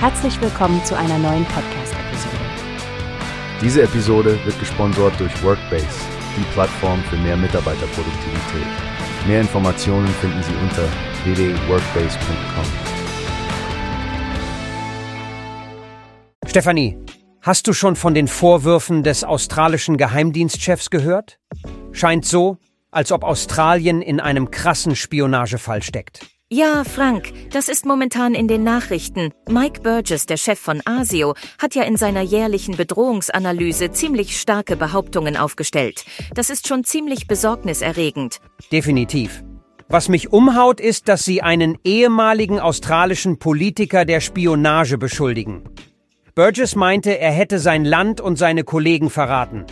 Herzlich willkommen zu einer neuen Podcast-Episode. Diese Episode wird gesponsert durch Workbase, die Plattform für mehr Mitarbeiterproduktivität. Mehr Informationen finden Sie unter www.workbase.com. Stefanie, hast du schon von den Vorwürfen des australischen Geheimdienstchefs gehört? Scheint so, als ob Australien in einem krassen Spionagefall steckt. Ja, Frank, das ist momentan in den Nachrichten. Mike Burgess, der Chef von ASIO, hat ja in seiner jährlichen Bedrohungsanalyse ziemlich starke Behauptungen aufgestellt. Das ist schon ziemlich besorgniserregend. Definitiv. Was mich umhaut, ist, dass sie einen ehemaligen australischen Politiker der Spionage beschuldigen. Burgess meinte, er hätte sein Land und seine Kollegen verraten.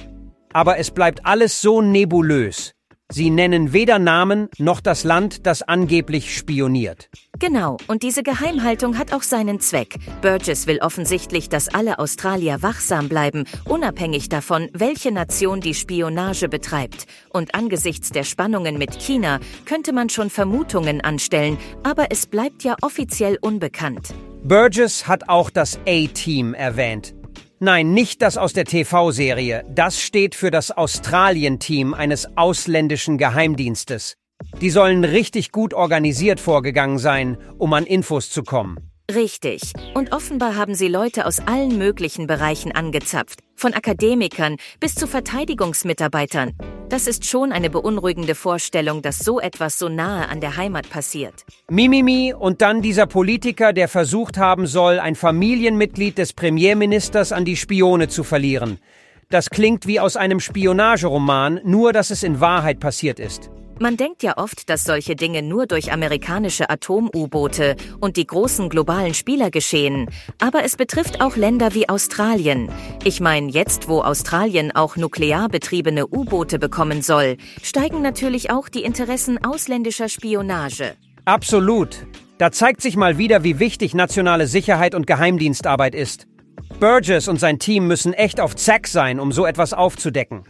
Aber es bleibt alles so nebulös. Sie nennen weder Namen noch das Land, das angeblich spioniert. Genau, und diese Geheimhaltung hat auch seinen Zweck. Burgess will offensichtlich, dass alle Australier wachsam bleiben, unabhängig davon, welche Nation die Spionage betreibt. Und angesichts der Spannungen mit China könnte man schon Vermutungen anstellen, aber es bleibt ja offiziell unbekannt. Burgess hat auch das A-Team erwähnt. Nein, nicht das aus der TV-Serie. Das steht für das Australien-Team eines ausländischen Geheimdienstes. Die sollen richtig gut organisiert vorgegangen sein, um an Infos zu kommen. Richtig. Und offenbar haben sie Leute aus allen möglichen Bereichen angezapft, von Akademikern bis zu Verteidigungsmitarbeitern. Das ist schon eine beunruhigende Vorstellung, dass so etwas so nahe an der Heimat passiert. Mimimi und dann dieser Politiker, der versucht haben soll, ein Familienmitglied des Premierministers an die Spione zu verlieren. Das klingt wie aus einem Spionageroman, nur dass es in Wahrheit passiert ist. Man denkt ja oft, dass solche Dinge nur durch amerikanische Atom-U-Boote und die großen globalen Spieler geschehen. Aber es betrifft auch Länder wie Australien. Ich meine, jetzt, wo Australien auch nuklear betriebene U-Boote bekommen soll, steigen natürlich auch die Interessen ausländischer Spionage. Absolut. Da zeigt sich mal wieder, wie wichtig nationale Sicherheit und Geheimdienstarbeit ist. Burgess und sein Team müssen echt auf Zack sein, um so etwas aufzudecken.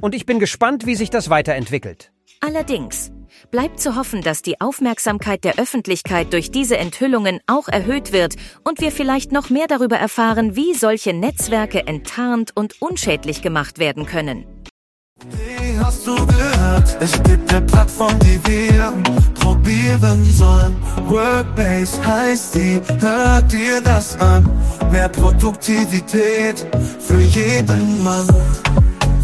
Und ich bin gespannt, wie sich das weiterentwickelt. Allerdings bleibt zu hoffen, dass die Aufmerksamkeit der Öffentlichkeit durch diese Enthüllungen auch erhöht wird und wir vielleicht noch mehr darüber erfahren, wie solche Netzwerke enttarnt und unschädlich gemacht werden können. Hast du gehört? Es gibt eine Plattform, die wir probieren sollen. Workbase heißt die, hört dir das an. Mehr Produktivität für jeden Mann.